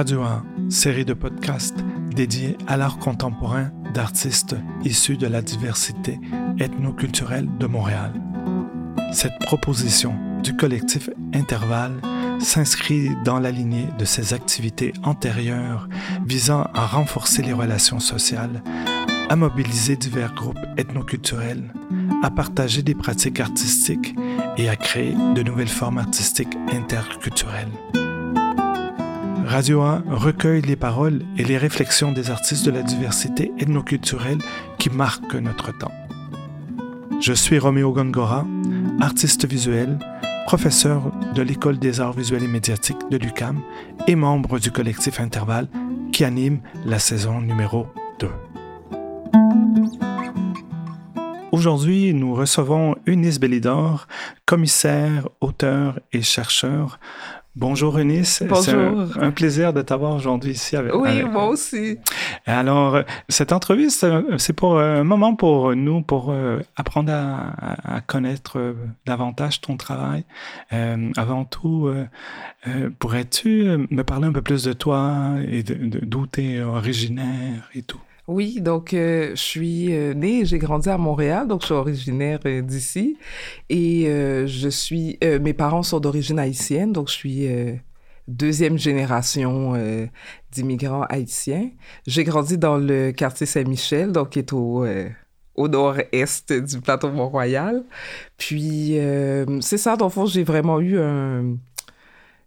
Radio 1, série de podcasts dédiés à l'art contemporain d'artistes issus de la diversité ethnoculturelle de Montréal. Cette proposition du collectif Intervalle s'inscrit dans la lignée de ses activités antérieures visant à renforcer les relations sociales, à mobiliser divers groupes ethnoculturels, à partager des pratiques artistiques et à créer de nouvelles formes artistiques interculturelles. Radio 1 recueille les paroles et les réflexions des artistes de la diversité ethnoculturelle qui marquent notre temps. Je suis Roméo Gongora, artiste visuel, professeur de l'École des arts visuels et médiatiques de l'UCAM et membre du collectif Intervalle qui anime la saison numéro 2. Aujourd'hui, nous recevons Eunice Bellidor, commissaire, auteur et chercheur Bonjour Eunice. Bonjour. Un, plaisir de t'avoir aujourd'hui ici avec Oui, moi aussi. Alors, cette entrevue, c'est pour un moment pour nous, pour euh, apprendre à, connaître euh, davantage ton travail. Euh, avant tout, pourrais-tu me parler un peu plus de toi et d'où tu es originaire et tout? Oui, donc euh, je suis euh, née, j'ai grandi à Montréal, donc je suis originaire euh, d'ici. Et je suis, mes parents sont d'origine haïtienne, donc je suis deuxième génération d'immigrants haïtiens. J'ai grandi dans le quartier Saint-Michel, donc qui est au au nord-est du plateau Mont-Royal. Puis, c'est ça, dans le fond, j'ai vraiment eu un,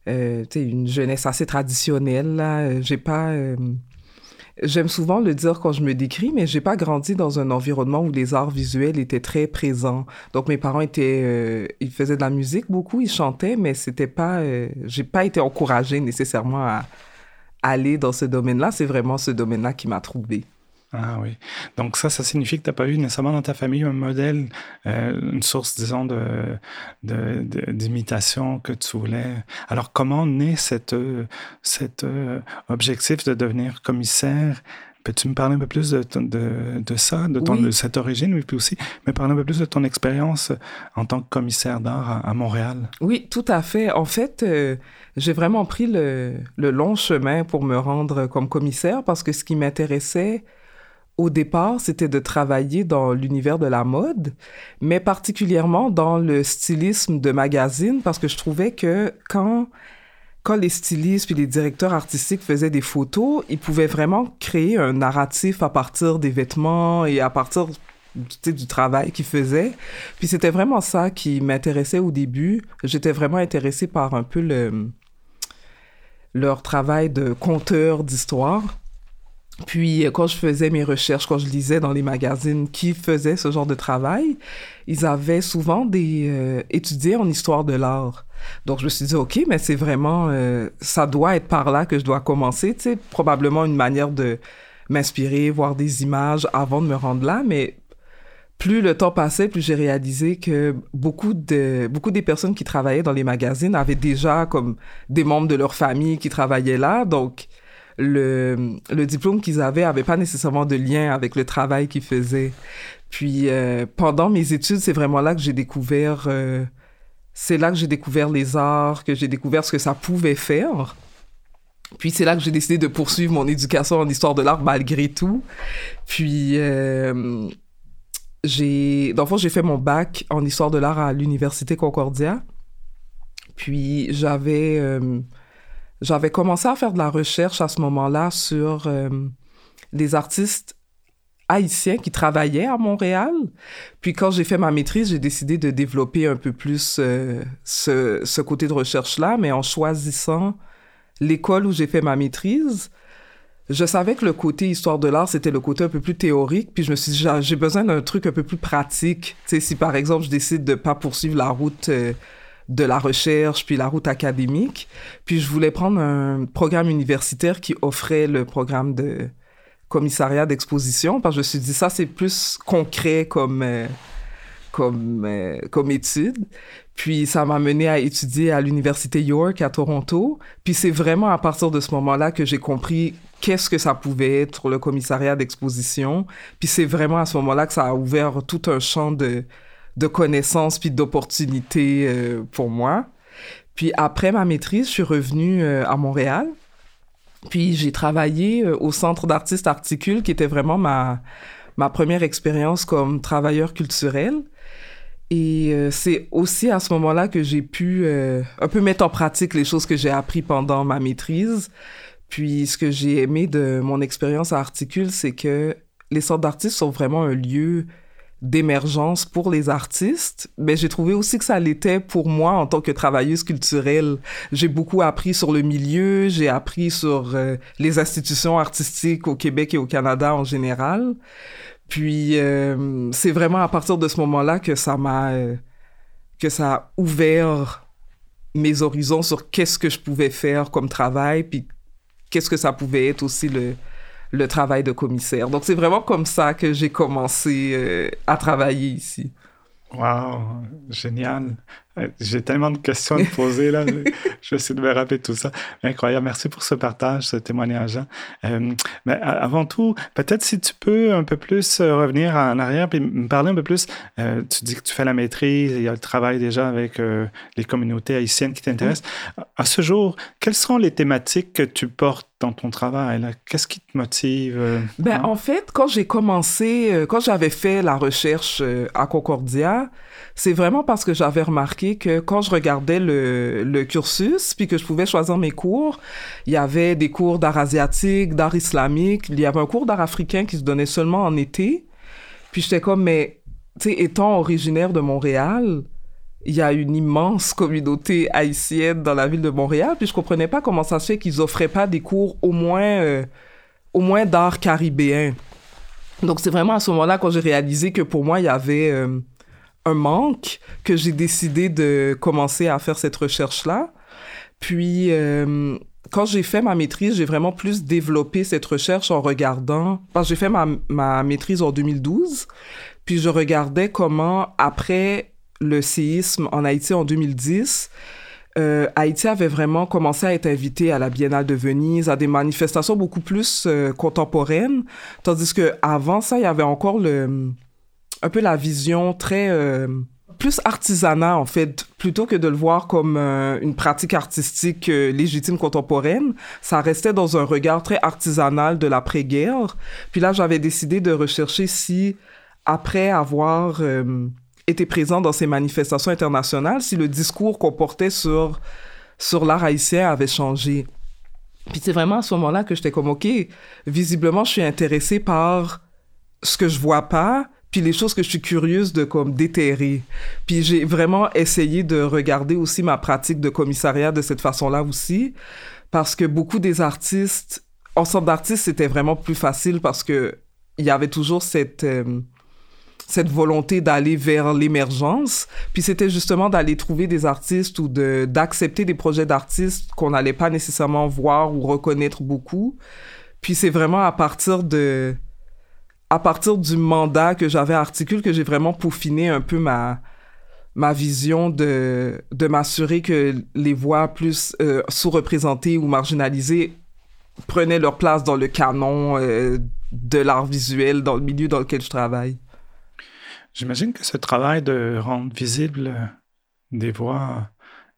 une jeunesse assez traditionnelle. J'ai pas J'aime souvent le dire quand je me décris, mais j'ai pas grandi dans un environnement où les arts visuels étaient très présents. Donc mes parents étaient, euh, ils faisaient de la musique beaucoup, ils chantaient, mais c'était pas, euh, j'ai pas été encouragée nécessairement à aller dans ce domaine-là. C'est vraiment ce domaine-là qui m'a trouvé. Ah oui. Donc ça, ça signifie que tu n'as pas eu nécessairement dans ta famille un modèle, euh, une source, disons, de, d'imitation que tu voulais. Alors comment naît cette, cet euh, objectif de devenir commissaire? Peux-tu me parler un peu plus de, de, de ça, de, ton, de cette origine, oui, puis aussi me parler un peu plus de ton expérience en tant que commissaire d'art à, Montréal? Oui, tout à fait. En fait, euh, j'ai vraiment pris le, le long chemin pour me rendre comme commissaire parce que ce qui m'intéressait, au départ, c'était de travailler dans l'univers de la mode, mais particulièrement dans le stylisme de magazine, parce que je trouvais que quand, quand les stylistes puis les directeurs artistiques faisaient des photos, ils pouvaient vraiment créer un narratif à partir des vêtements et à partir du travail qu'ils faisaient. Puis c'était vraiment ça qui m'intéressait au début. J'étais vraiment intéressée par un peu le, leur travail de conteur d'histoire. Puis, euh, quand je faisais mes recherches, quand je lisais dans les magazines qui faisaient ce genre de travail, ils avaient souvent des euh, étudiés en histoire de l'art. Donc, je me suis dit, OK, mais c'est vraiment, euh, ça doit être par là que je dois commencer, sais, probablement une manière de m'inspirer, voir des images avant de me rendre là, mais plus le temps passait, plus j'ai réalisé que beaucoup de beaucoup des personnes qui travaillaient dans les magazines avaient déjà comme des membres de leur famille qui travaillaient là, donc le, le diplôme qu'ils avaient avait pas nécessairement de lien avec le travail qu'ils faisaient. Puis euh, pendant mes études, c'est vraiment là que j'ai découvert, euh, c'est là que j'ai découvert les arts, que j'ai découvert ce que ça pouvait faire. Puis c'est là que j'ai décidé de poursuivre mon éducation en histoire de l'art malgré tout. Puis euh, j'ai, j'ai fait mon bac en histoire de l'art à l'université Concordia. Puis j'avais j'avais commencé à faire de la recherche à ce moment-là sur euh, les artistes haïtiens qui travaillaient à Montréal. Puis quand j'ai fait ma maîtrise, j'ai décidé de développer un peu plus euh, ce, ce, côté de recherche-là, mais en choisissant l'école où j'ai fait ma maîtrise. Je savais que le côté histoire de l'art, c'était le côté un peu plus théorique, puis je me suis dit, j'ai besoin d'un truc un peu plus pratique. Tu sais, si par exemple, je décide de pas poursuivre la route euh, de la recherche, puis la route académique. Puis je voulais prendre un programme universitaire qui offrait le programme de commissariat d'exposition, parce que je me suis dit, ça, c'est plus concret comme, euh, comme, euh, comme étude. Puis ça m'a mené à étudier à l'université York à Toronto. Puis c'est vraiment à partir de ce moment-là que j'ai compris qu'est-ce que ça pouvait être le commissariat d'exposition. Puis c'est vraiment à ce moment-là que ça a ouvert tout un champ de de connaissances puis d'opportunités euh, pour moi. Puis après ma maîtrise, je suis revenue euh, à Montréal. Puis j'ai travaillé au Centre d'artistes Articule, qui était vraiment ma, ma première expérience comme travailleur culturel. Et euh, c'est aussi à ce moment-là que j'ai pu euh, un peu mettre en pratique les choses que j'ai appris pendant ma maîtrise. Puis ce que j'ai aimé de mon expérience à Articule, c'est que les centres d'artistes sont vraiment un lieu d'émergence pour les artistes, mais j'ai trouvé aussi que ça l'était pour moi en tant que travailleuse culturelle. J'ai beaucoup appris sur le milieu, j'ai appris sur euh, les institutions artistiques au Québec et au Canada en général. Puis euh, c'est vraiment à partir de ce moment-là que ça m'a euh, que ça a ouvert mes horizons sur qu'est-ce que je pouvais faire comme travail, puis qu'est-ce que ça pouvait être aussi le le travail de commissaire. Donc c'est vraiment comme ça que j'ai commencé euh, à travailler ici. Wow, génial. Euh, j'ai tellement de questions à poser là. je vais essayer de me rappeler tout ça. Incroyable. Merci pour ce partage, ce témoignage. Euh, mais avant tout, peut-être si tu peux un peu plus euh, revenir en arrière et me parler un peu plus. tu dis que tu fais la maîtrise, il y a le travail déjà avec les communautés haïtiennes qui t'intéressent. À ce jour, quelles sont les thématiques que tu portes dans ton travail? Qu'est-ce qui te motive? ben, hein? en fait, quand j'ai commencé, quand j'avais fait la recherche à Concordia, c'est vraiment parce que j'avais remarqué que quand je regardais le, cursus, puis que je pouvais choisir mes cours, il y avait des cours d'art asiatique, d'art islamique, il y avait un cours d'art africain qui se donnait seulement en été. Puis j'étais comme, mais, tu sais, étant originaire de Montréal, il y a une immense communauté haïtienne dans la ville de Montréal, puis je comprenais pas comment ça se fait qu'ils offraient pas des cours au moins, euh, au moins d'art caribéen. Donc c'est vraiment à ce moment-là quand j'ai réalisé que pour moi il y avait euh, un manque que j'ai décidé de commencer à faire cette recherche-là. Puis, euh, quand j'ai fait ma maîtrise, j'ai vraiment plus développé cette recherche en regardant, parce j'ai fait ma, ma maîtrise en 2012, puis je regardais comment, après le séisme en Haïti en 2010, euh, Haïti avait vraiment commencé à être invité à la Biennale de Venise, à des manifestations beaucoup plus euh, contemporaines, tandis que avant ça, il y avait encore le un peu la vision très euh, plus artisanat en fait, plutôt que de le voir comme euh, une pratique artistique euh, légitime contemporaine, ça restait dans un regard très artisanal de l'après-guerre. Puis là, j'avais décidé de rechercher si, après avoir été présent dans ces manifestations internationales, si le discours qu'on portait sur sur l'art haïtien avait changé. Puis c'est vraiment à ce moment-là que j'étais comme, OK, visiblement, je suis intéressée par ce que je vois pas, puis les choses que je suis curieuse de comme déterrer. Puis j'ai vraiment essayé de regarder aussi ma pratique de commissariat de cette façon-là aussi, parce que beaucoup des artistes, en sorte d'artiste, c'était vraiment plus facile parce que il y avait toujours cette euh, cette volonté d'aller vers l'émergence, puis c'était justement d'aller trouver des artistes ou de d'accepter des projets d'artistes qu'on n'allait pas nécessairement voir ou reconnaître beaucoup. Puis c'est vraiment à partir de à partir du mandat que j'avais articule que j'ai vraiment peaufiné un peu ma ma vision de de m'assurer que les voix plus euh, sous-représentées ou marginalisées prenaient leur place dans le canon euh, de l'art visuel dans le milieu dans lequel je travaille. J'imagine que ce travail de rendre visible des voix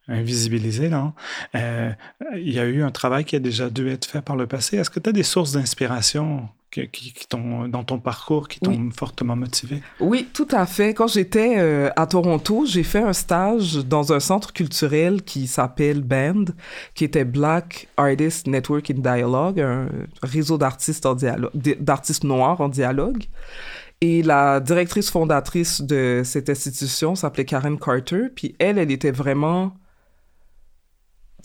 invisibilisées, là, euh, il y a eu un travail qui a déjà dû être fait par le passé. Est-ce que tu as des sources d'inspiration qui, dans ton parcours qui t'ont fortement motivé? Oui, tout à fait. Quand j'étais euh, à Toronto, j'ai fait un stage dans un centre culturel qui s'appelle BAND, qui était Black Artist Network in Dialogue, un réseau d'artistes d'artistes noirs en dialogue. Et la directrice fondatrice de cette institution s'appelait Karen Carter. Puis elle, elle était vraiment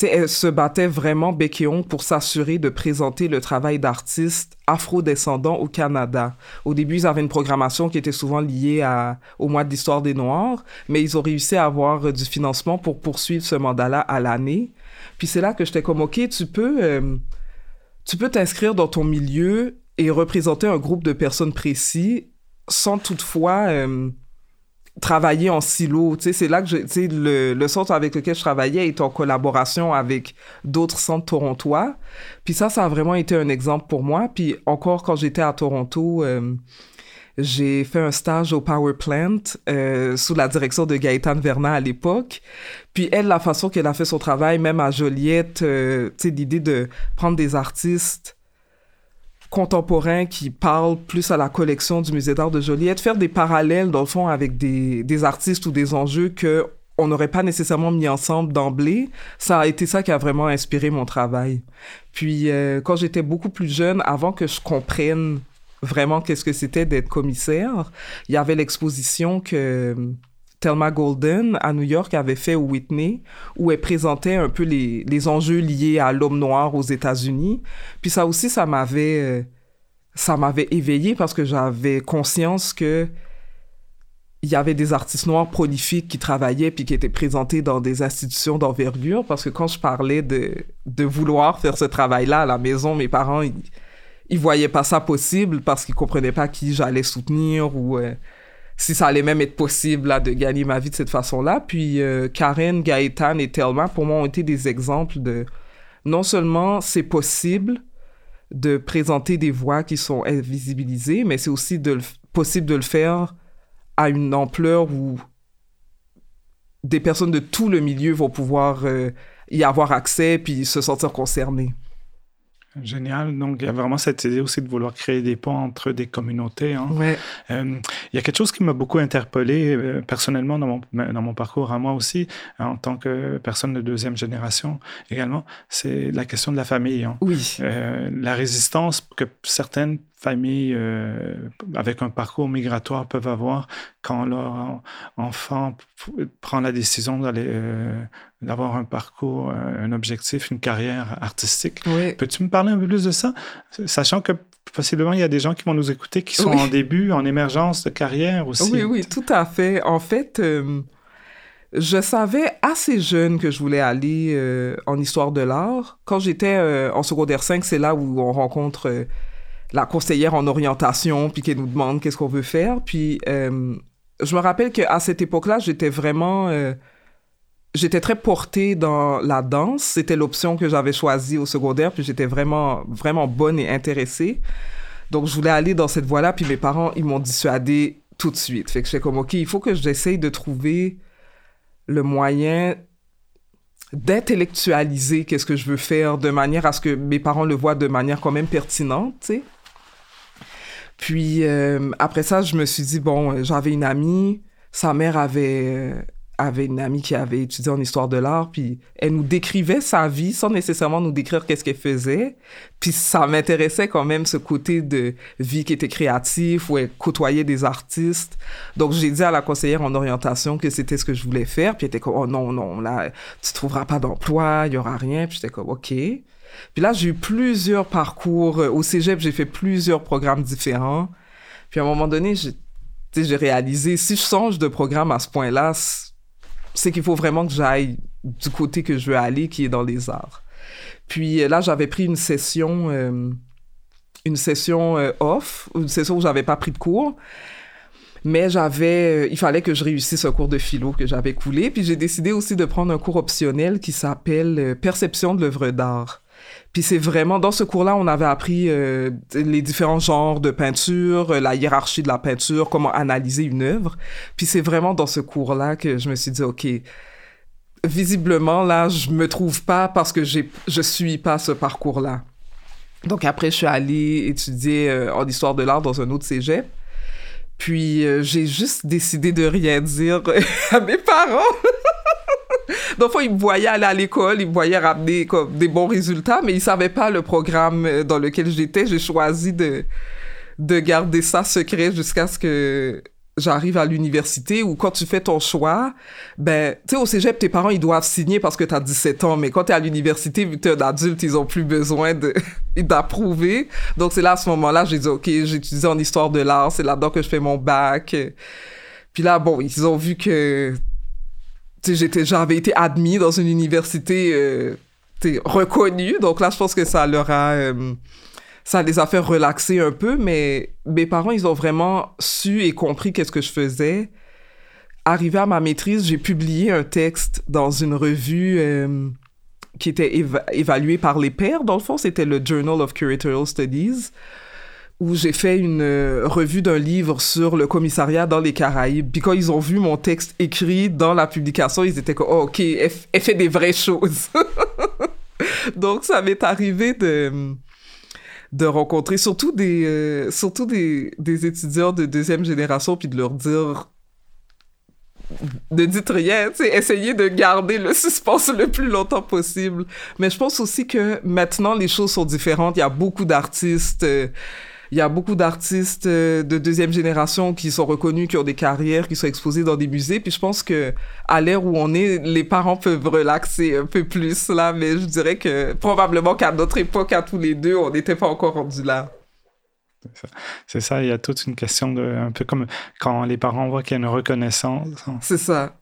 elle se battait vraiment et pour s'assurer de présenter le travail d'artistes afro-descendants au Canada. Au début, ils avaient une programmation qui était souvent liée à, au mois de l'histoire des Noirs, mais ils ont réussi à avoir euh, du financement pour poursuivre ce mandat-là à l'année. Puis c'est là que j'étais comme, OK, tu peux, euh, tu peux t'inscrire dans ton milieu et représenter un groupe de personnes précis sans toutefois... Euh, travailler en silo. C'est là que je, le, le centre avec lequel je travaillais est en collaboration avec d'autres centres torontois. Puis ça, ça a vraiment été un exemple pour moi. Puis encore, quand j'étais à Toronto, euh, j'ai fait un stage au Power Plant euh, sous la direction de Gaëtane Vernat à l'époque. Puis elle, la façon qu'elle a fait son travail, même à Joliette, euh, l'idée de prendre des artistes contemporains qui parlent plus à la collection du musée d'art de Joliette, faire des parallèles dans le fond avec des, artistes ou des enjeux que on n'aurait pas nécessairement mis ensemble d'emblée. Ça a été ça qui a vraiment inspiré mon travail. Puis euh, quand j'étais beaucoup plus jeune, avant que je comprenne vraiment qu'est-ce que c'était d'être commissaire. Il y avait l'exposition que Thelma Golden à New York avait fait au Whitney, où elle présentait un peu les, les enjeux liés à l'homme noir aux États-Unis. Puis ça aussi, ça m'avait, euh, ça m'avait éveillé parce que j'avais conscience que il y avait des artistes noirs prolifiques qui travaillaient puis qui étaient présentés dans des institutions d'envergure parce que quand je parlais de, de vouloir faire ce travail-là à la maison, mes parents, ils, ils voyaient pas ça possible parce qu'ils comprenaient pas qui j'allais soutenir ou euh, si ça allait même être possible là, de gagner ma vie de cette façon-là. Puis euh, Karen, Gaëtan et Thelma, pour moi, ont été des exemples de non seulement c'est possible de présenter des voix qui sont invisibilisées, mais c'est aussi possible de le faire à une ampleur où des personnes de tout le milieu vont pouvoir euh, y avoir accès puis se sentir concernées. Génial. Donc, il y a vraiment cette idée aussi de vouloir créer des ponts entre des communautés. Hein. Ouais. Euh, il y a quelque chose qui m'a beaucoup interpellé euh, personnellement dans mon, dans mon parcours à moi aussi, en tant que personne de deuxième génération également, c'est la question de la famille. Hein. Oui. Euh, la résistance que certaines familles euh, avec un parcours migratoire peuvent avoir quand leur enfant prend la décision d'aller euh, d'avoir un parcours, euh, un objectif, une carrière artistique. Oui. Peux-tu me parler un peu plus de ça, sachant que possiblement il y a des gens qui vont nous écouter qui sont Oui. en début, en émergence de carrière aussi. Oui, oui, tout à fait. En fait, euh, je savais assez jeune que je voulais aller en histoire de l'art. Quand j'étais en secondaire 5, c'est là où on rencontre la conseillère en orientation, puis qu'elle nous demande qu'est-ce qu'on veut faire. Puis euh, je me rappelle qu'à cette époque-là, j'étais vraiment... euh, J'étais très portée dans la danse. C'était l'option que j'avais choisie au secondaire, puis j'étais vraiment, vraiment bonne et intéressée. Donc, je voulais aller dans cette voie-là, puis mes parents, ils m'ont dissuadé tout de suite. Fait que j'étais comme, OK, il faut que j'essaye de trouver le moyen d'intellectualiser qu'est-ce que je veux faire de manière à ce que mes parents le voient de manière quand même pertinente, tu sais. Puis, euh, après ça, je me suis dit, bon, j'avais une amie, sa mère avait, euh, avait une amie qui avait étudié en histoire de l'art, puis elle nous décrivait sa vie sans nécessairement nous décrire qu'est-ce qu'elle faisait. Puis ça m'intéressait quand même ce côté de vie qui était créatif, où elle côtoyait des artistes. Donc j'ai dit à la conseillère en orientation que c'était ce que je voulais faire, puis elle était comme, oh non, non, là, tu trouveras pas d'emploi, il y aura rien. Puis j'étais comme, OK. Puis là, j'ai eu plusieurs parcours. Au cégep, j'ai fait plusieurs programmes différents. Puis à un moment donné, j'ai j'ai réalisé, si je change de programme à ce point-là, c'est qu'il faut vraiment que j'aille du côté que je veux aller, qui est dans les arts. Puis euh, là, j'avais pris une session, euh, une session euh, off, une session où j'avais pas pris de cours. Mais j'avais, il fallait que je réussisse un cours de philo que j'avais coulé. Puis j'ai décidé aussi de prendre un cours optionnel qui s'appelle Perception de l'œuvre d'art. Puis c'est vraiment, dans ce cours-là, on avait appris euh, les différents genres de peinture, euh, la hiérarchie de la peinture, comment analyser une œuvre. Puis c'est vraiment dans ce cours-là que je me suis dit, OK, visiblement, là, je me trouve pas parce que j'ai, je suis pas ce parcours-là. Donc après, je suis allée étudier euh, en histoire de l'art dans un autre cégep. Puis j'ai juste décidé de rien dire à mes parents. Donc, fois, ils me voyaient aller à l'école, ils me voyaient ramener comme, des bons résultats, mais ils savaient pas le programme euh, dans lequel j'étais. J'ai choisi de, de garder ça secret jusqu'à ce que j'arrive à l'université où quand tu fais ton choix, ben, tu sais, au cégep, tes parents, ils doivent signer parce que tu as 17 ans, mais quand tu es à l'université, vu que tu es un adulte, ils ont plus besoin d'approuver. Donc, c'est là, à ce moment-là, j'ai dit, OK, j'étudie en histoire de l'art, c'est là-dedans que je fais mon bac. Puis là, bon, ils ont vu que, j'avais été admis dans une université, euh, reconnue. Donc là, je pense que ça leur a, euh, ça les a fait relaxer un peu, mais mes parents, ils ont vraiment su et compris qu'est-ce que je faisais. Arrivé à ma maîtrise, j'ai publié un texte dans une revue euh, qui était éva- évaluée par les pairs. Dans le fond, c'était le Journal of Curatorial Studies où j'ai fait une euh, revue d'un livre sur le commissariat dans les Caraïbes. Puis quand ils ont vu mon texte écrit dans la publication, ils étaient comme oh, OK, elle, fait des vraies choses. Donc ça m'est arrivé de de rencontrer surtout des euh, surtout des, des étudiants de deuxième génération puis de leur dire ne dites rien, essayez de garder le suspense le plus longtemps possible. Mais je pense aussi que maintenant les choses sont différentes. Il y a beaucoup d'artistes euh, il y a beaucoup d'artistes euh, de deuxième génération qui sont reconnus, qui ont des carrières, qui sont exposés dans des musées. Puis je pense que à l'ère où on est, les parents peuvent relaxer un peu plus là. Mais je dirais que probablement qu'à notre époque, à tous les deux, on n'était pas encore rendu là. C'est ça. il y a toute une question de. Un peu comme quand les parents voient qu'il y a une reconnaissance. C'est ça.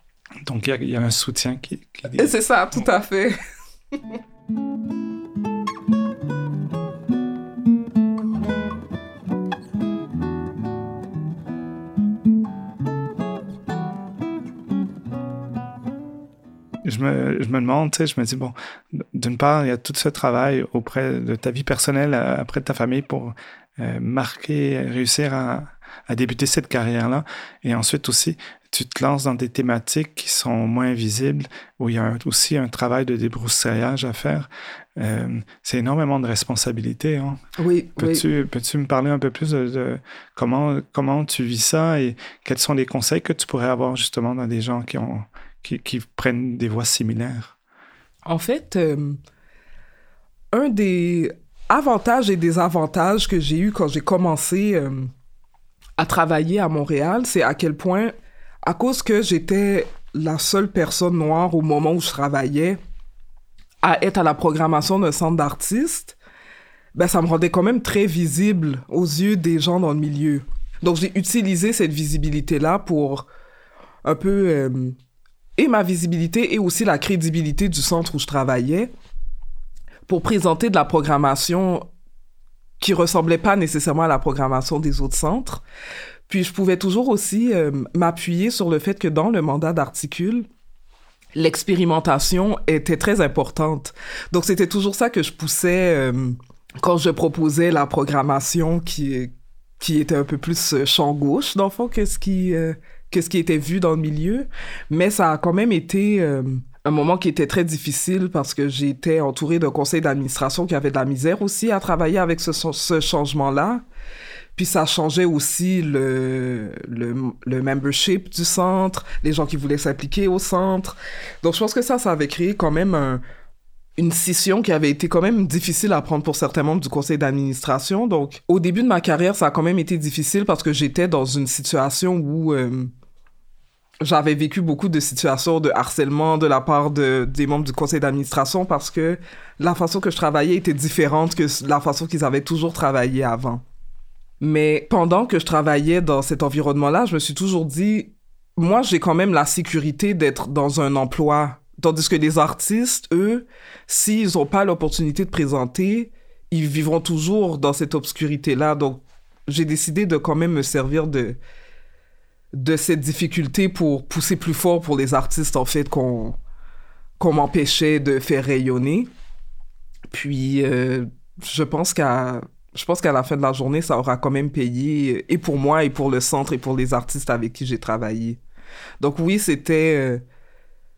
Donc il y, a, un soutien qui. qui... C'est ça, tout à fait. je me, je me demande, tu sais, je me dis, bon, d'une part, il y a tout ce travail auprès de ta vie personnelle, auprès de ta famille pour euh, marquer, réussir à, à débuter cette carrière-là. Et ensuite aussi, tu te lances dans des thématiques qui sont moins visibles, où il y a aussi un travail de débroussaillage à faire. Euh, c'est énormément de responsabilités. Hein. Oui, peux-tu, Peux-tu me parler un peu plus de, comment, comment tu vis ça et quels sont les conseils que tu pourrais avoir justement dans des gens qui ont qui, prennent des voies similaires? En fait, euh, un des avantages et désavantages que j'ai eu quand j'ai commencé euh, à travailler à Montréal, c'est à quel point, à cause que j'étais la seule personne noire au moment où je travaillais à être à la programmation d'un centre d'artistes, ben ça me rendait quand même très visible aux yeux des gens dans le milieu. Donc j'ai utilisé cette visibilité-là pour un peu euh, et ma visibilité et aussi la crédibilité du centre où je travaillais pour présenter de la programmation qui ressemblait pas nécessairement à la programmation des autres centres. Puis je pouvais toujours aussi euh, m'appuyer sur le fait que dans le mandat d'articule, l'expérimentation était très importante. Donc c'était toujours ça que je poussais euh, quand je proposais la programmation qui qui était un peu plus euh, champ gauche dans le fond que ce qui que ce qui était vu dans le milieu. Mais ça a quand même été euh, un moment qui était très difficile parce que j'étais entourée d'un conseil d'administration qui avait de la misère aussi à travailler avec ce, ce changement-là. Puis ça changeait aussi le, le, le, membership du centre, les gens qui voulaient s'appliquer au centre. Donc je pense que ça, ça avait créé quand même un, une scission qui avait été quand même difficile à prendre pour certains membres du conseil d'administration. Donc au début de ma carrière, ça a quand même été difficile parce que j'étais dans une situation où... Euh, j'avais vécu beaucoup de situations de harcèlement de la part de, des membres du conseil d'administration parce que la façon que je travaillais était différente que la façon qu'ils avaient toujours travaillé avant. Mais pendant que je travaillais dans cet environnement-là, je me suis toujours dit, moi, j'ai quand même la sécurité d'être dans un emploi. Tandis que les artistes, eux, s'ils n'ont pas l'opportunité de présenter, ils vivront toujours dans cette obscurité-là. Donc, j'ai décidé de quand même me servir de, de cette difficulté pour pousser plus fort pour les artistes, en fait, qu'on m'empêchait de faire rayonner. Puis, euh, je pense qu'à la fin de la journée, ça aura quand même payé, et pour moi, et pour le centre, et pour les artistes avec qui j'ai travaillé. Donc oui, c'était... Euh,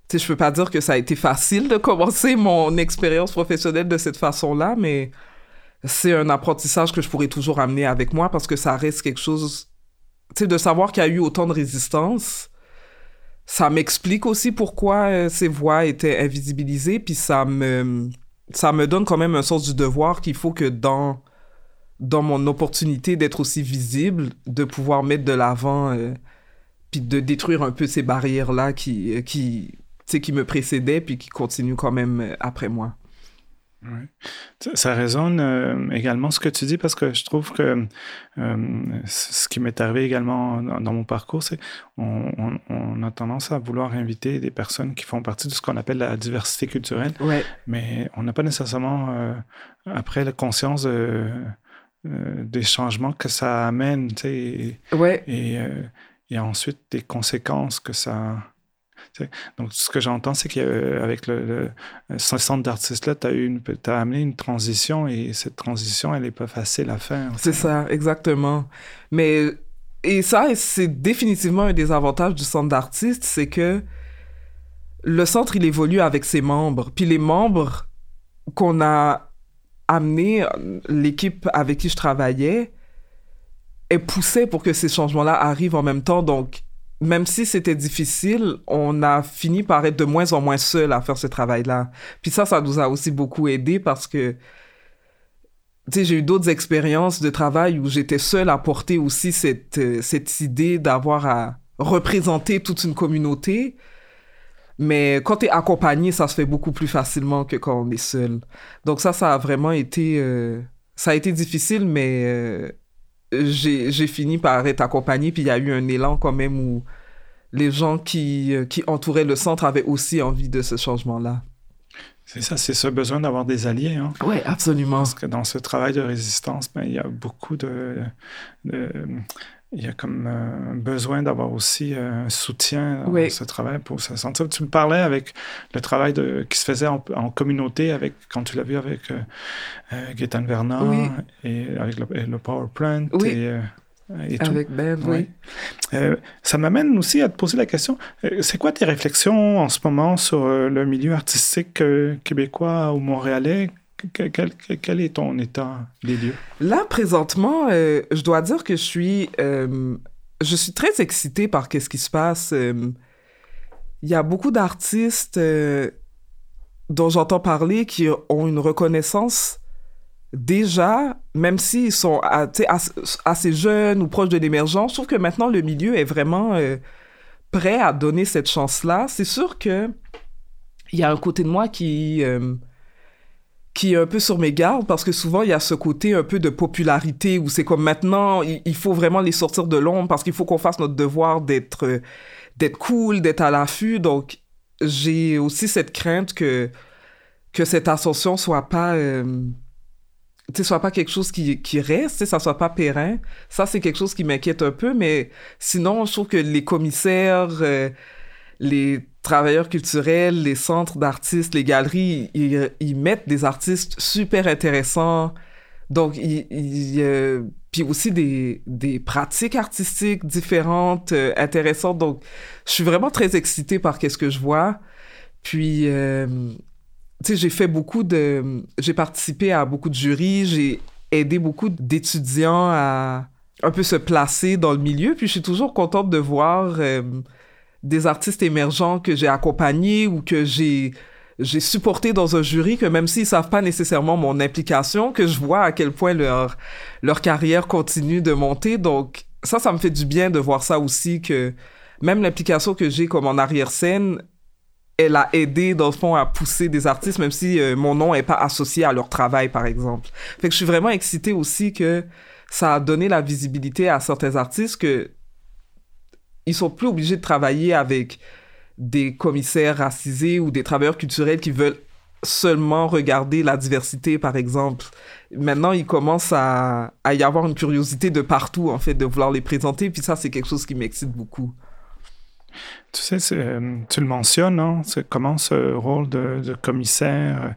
tu sais, je peux pas dire que ça a été facile de commencer mon expérience professionnelle de cette façon-là, mais c'est un apprentissage que je pourrais toujours amener avec moi parce que ça reste quelque chose sais, de savoir qu'il y a eu autant de résistance, ça m'explique aussi pourquoi euh, ces voix étaient invisibilisées, puis ça me, ça me donne quand même un sens du devoir qu'il faut que dans, dans mon opportunité d'être aussi visible, de pouvoir mettre de l'avant, euh, puis de détruire un peu ces barrières-là qui, euh, qui, qui me précédaient, puis qui continuent quand même après moi. Oui. Ça, résonne euh, également ce que tu dis parce que je trouve que euh, ce qui m'est arrivé également dans, mon parcours, c'est on, on, a tendance à vouloir inviter des personnes qui font partie de ce qu'on appelle la diversité culturelle, mais on n'a pas nécessairement euh, après la conscience des changements que ça amène, tu sais, et, et, et ensuite des conséquences que ça Donc, ce que j'entends, c'est qu'avec le, le, ce centre d'artistes-là, tu as, as, amené une transition et cette transition, elle n'est pas facile à faire. C'est ça, exactement. Mais, et ça, c'est définitivement un des avantages du centre d'artistes, c'est que le centre, il évolue avec ses membres. Puis les membres qu'on a amenés, l'équipe avec qui je travaillais, est poussée pour que ces changements-là arrivent en même temps. Donc, même si c'était difficile, on a fini par être de moins en moins seul à faire ce travail-là. Puis ça, ça nous a aussi beaucoup aidé parce que, tu sais, j'ai eu d'autres expériences de travail où j'étais seule à porter aussi cette, euh, cette idée d'avoir à représenter toute une communauté. Mais quand tu es accompagné, ça se fait beaucoup plus facilement que quand on est seul. Donc ça, ça a vraiment été... Euh, ça a été difficile, mais euh, j'ai fini par être accompagné, puis il y a eu un élan quand même où les gens qui, euh, qui entouraient le centre avaient aussi envie de ce changement-là. C'est ça, c'est ce besoin d'avoir des alliés. Hein? Oui, absolument. Parce que dans ce travail de résistance, ben, il y a beaucoup de, il y a comme un besoin d'avoir aussi un soutien dans ce travail pour se sentir. Tu me parlais avec le travail de, qui se faisait en, communauté avec, quand tu l'as vu avec euh, euh Gaétan Vernon et avec le, Power Plant et, euh, avec Ben, oui. Euh, ça m'amène aussi à te poser la question, c'est quoi tes réflexions en ce moment sur le milieu artistique québécois ou montréalais? Quel, est ton état des lieux? Là, présentement, euh, je dois dire que je suis, euh, je suis très excitée par ce qui se passe. Euh, il y a beaucoup d'artistes dont j'entends parler qui ont une reconnaissance déjà, même s'ils sont assez jeunes ou proches de l'émergence. Je trouve que maintenant, le milieu est vraiment prêt à donner cette chance-là. C'est sûr que il y a un côté de moi qui qui est un peu sur mes gardes parce que souvent il y a ce côté un peu de popularité où c'est comme maintenant il, faut vraiment les sortir de l'ombre parce qu'il faut qu'on fasse notre devoir d'être d'être cool, d'être à l'affût. Donc j'ai aussi cette crainte que que cette ascension soit pas euh, soit pas quelque chose qui, qui reste, ça soit pas périn. Ça, c'est quelque chose qui m'inquiète un peu, mais sinon, je trouve que les commissaires, euh, les travailleurs culturels, les centres d'artistes, les galeries, ils, mettent des artistes super intéressants. Donc, il, euh, puis aussi des, des pratiques artistiques différentes, euh, intéressantes. Donc, je suis vraiment très excitée par qu'est-ce que je vois. Puis, euh, tu sais, j'ai fait beaucoup de... J'ai participé à beaucoup de jurys, j'ai aidé beaucoup d'étudiants à un peu se placer dans le milieu. Puis, je suis toujours contente de voir des artistes émergents que j'ai accompagnés ou que j'ai j'ai supporté dans un jury que même s'ils savent pas nécessairement mon implication, que je vois à quel point leur leur carrière continue de monter. Donc ça, ça me fait du bien de voir ça aussi que même l'implication que j'ai comme en arrière-scène, elle a aidé dans le fond à pousser des artistes, même si euh, mon nom est pas associé à leur travail, par exemple. Fait que je suis vraiment excitée aussi que ça a donné la visibilité à certains artistes que ils sont plus obligés de travailler avec des commissaires racisés ou des travailleurs culturels qui veulent seulement regarder la diversité, par exemple. Maintenant, il commence à, y avoir une curiosité de partout, en fait, de vouloir les présenter. Puis ça, c'est quelque chose qui m'excite beaucoup. Tu sais, euh, tu le mentionnes, hein? comment ce rôle de, commissaire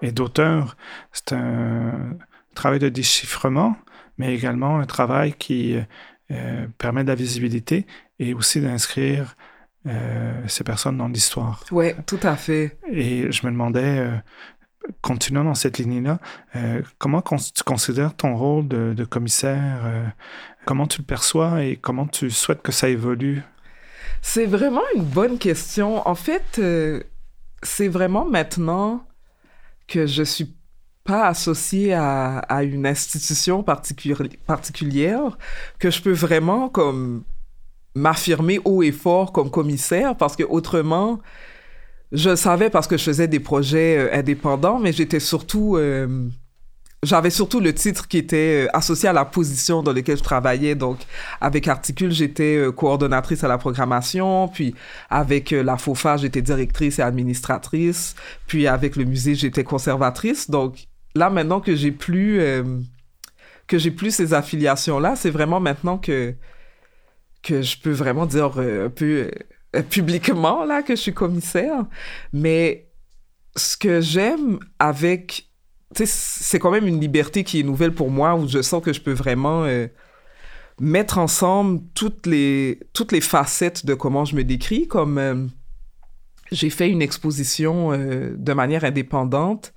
et d'auteur, c'est un travail de déchiffrement, mais également un travail qui euh, permet de la visibilité et aussi d'inscrire euh, ces personnes dans l'histoire. Oui, tout à fait. Et je me demandais, euh, continuant dans cette ligne-là, euh, comment tu considères ton rôle de, commissaire, comment tu le perçois et comment tu souhaites que ça évolue? C'est vraiment une bonne question. En fait, c'est vraiment maintenant que je suis pas associée à, à une institution particulière que je peux vraiment comme m'affirmer haut et fort comme commissaire parce que autrement, je savais parce que je faisais des projets euh, indépendants, mais j'étais surtout, euh, j'avais surtout le titre qui était euh, associé à la position dans laquelle je travaillais. Donc, avec Articule, j'étais coordonnatrice à la programmation, puis avec la FOFA, j'étais directrice et administratrice, puis avec le musée, j'étais conservatrice. Donc, là, maintenant que j'ai plus, que j'ai plus ces affiliations-là, c'est vraiment maintenant que que je peux vraiment dire euh, un peu euh, publiquement là que je suis commissaire, mais ce que j'aime avec, c'est quand même une liberté qui est nouvelle pour moi où je sens que je peux vraiment euh, mettre ensemble toutes les toutes les facettes de comment je me décris. Comme j'ai fait une exposition de manière indépendante,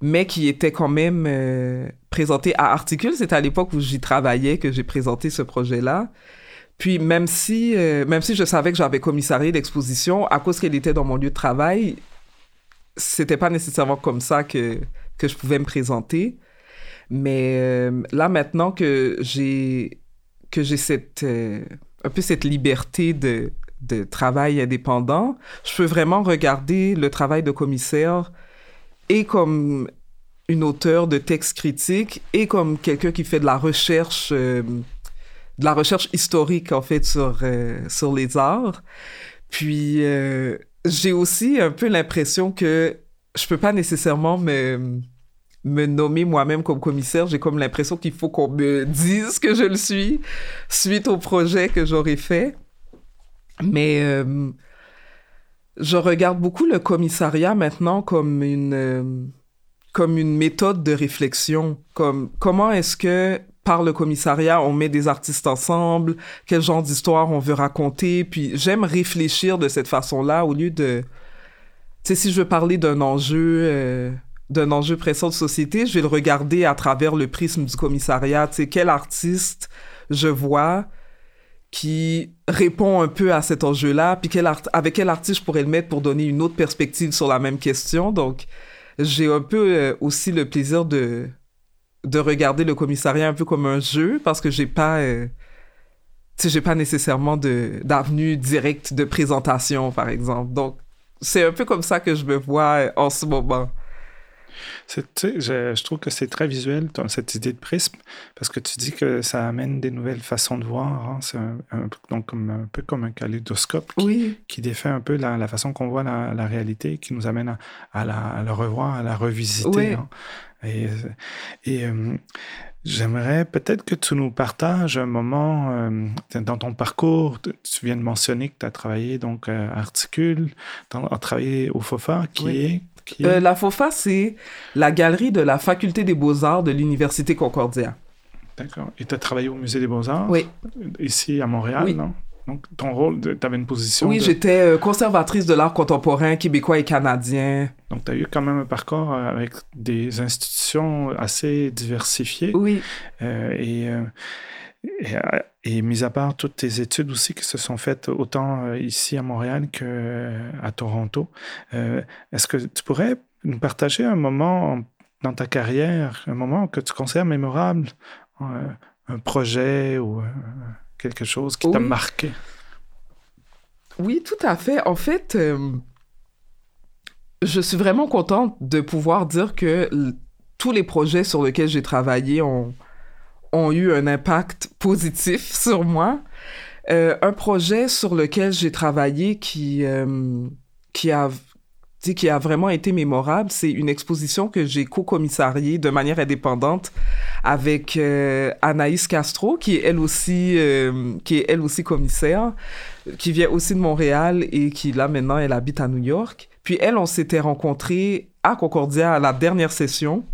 mais qui était quand même présentée à Articule. C'était à l'époque où j'y travaillais que j'ai présenté ce projet-là. Puis même si, même si je savais que j'avais commissarié l'exposition, à cause qu'elle était dans mon lieu de travail, c'était pas nécessairement comme ça que, que je pouvais me présenter. Mais euh, là, maintenant que j'ai que j'ai cette euh, un peu cette liberté de, de travail indépendant, je peux vraiment regarder le travail de commissaire et comme une auteure de textes critiques et comme quelqu'un qui fait de la recherche euh, de la recherche historique en fait sur sur les arts. Puis j'ai aussi un peu l'impression que je peux pas nécessairement me, me nommer moi-même comme commissaire. J'ai comme l'impression qu'il faut qu'on me dise que je le suis suite au projet que j'aurais fait. Mais euh, je regarde beaucoup le commissariat maintenant comme une, euh, comme une méthode de réflexion. Comme comment est-ce que par le commissariat, on met des artistes ensemble, quel genre d'histoire on veut raconter. Puis j'aime réfléchir de cette façon-là au lieu de... Tu sais, si je veux parler d'un enjeu, euh, d'un enjeu pressant de société, je vais le regarder à travers le prisme du commissariat. Tu sais, quel artiste je vois qui répond un peu à cet enjeu-là, puis quel avec quel artiste je pourrais le mettre pour donner une autre perspective sur la même question. Donc, j'ai un peu euh, aussi le plaisir de de regarder le commissariat un peu comme un jeu parce que j'ai pas euh, tu sais j'ai pas nécessairement de d'avenue directe de présentation par exemple. Donc c'est un peu comme ça que je me vois euh, en ce moment je, je, trouve que c'est très visuel, cette idée de prisme, parce que tu dis que ça amène des nouvelles façons de voir. Hein. C'est un, donc comme, un peu comme un kaléidoscope qui, qui défait un peu la, la façon qu'on voit la, la, réalité, qui nous amène à, à, la, à, revoir, à la revisiter. Hein. Et, et euh, j'aimerais peut-être que tu nous partages un moment euh, dans ton parcours. Tu viens de mentionner que tu as travaillé donc à Articule, tu as travaillé au FOFA, qui est euh, la FOFA, c'est la galerie de la Faculté des Beaux-Arts de l'Université Concordia. D'accord. Et tu as travaillé au Musée des Beaux-Arts? Oui. Ici à Montréal, non? Donc, ton rôle, tu avais une position. Oui, j'étais euh, conservatrice de l'art contemporain québécois et canadien. Donc, tu as eu quand même un parcours euh, avec des institutions assez diversifiées. Oui. et, et, et, mis à part toutes tes études aussi qui se sont faites autant ici à Montréal qu'à Toronto, est-ce que tu pourrais nous partager un moment dans ta carrière, un moment que tu considères mémorable, un projet ou quelque chose qui t'a marqué? Oui, tout à fait. En fait, euh, je suis vraiment contente de pouvoir dire que tous les projets sur lesquels j'ai travaillé ont, ont eu un impact positif sur moi. Euh, un projet sur lequel j'ai travaillé qui, euh, qui a qui a vraiment été mémorable, c'est une exposition que j'ai co-commissariée de manière indépendante avec euh, Anaïs Castro, qui est elle aussi, qui est elle aussi commissaire, qui vient aussi de Montréal et qui là maintenant elle habite à New York. Puis elle, on s'était rencontrés à Concordia à la dernière session.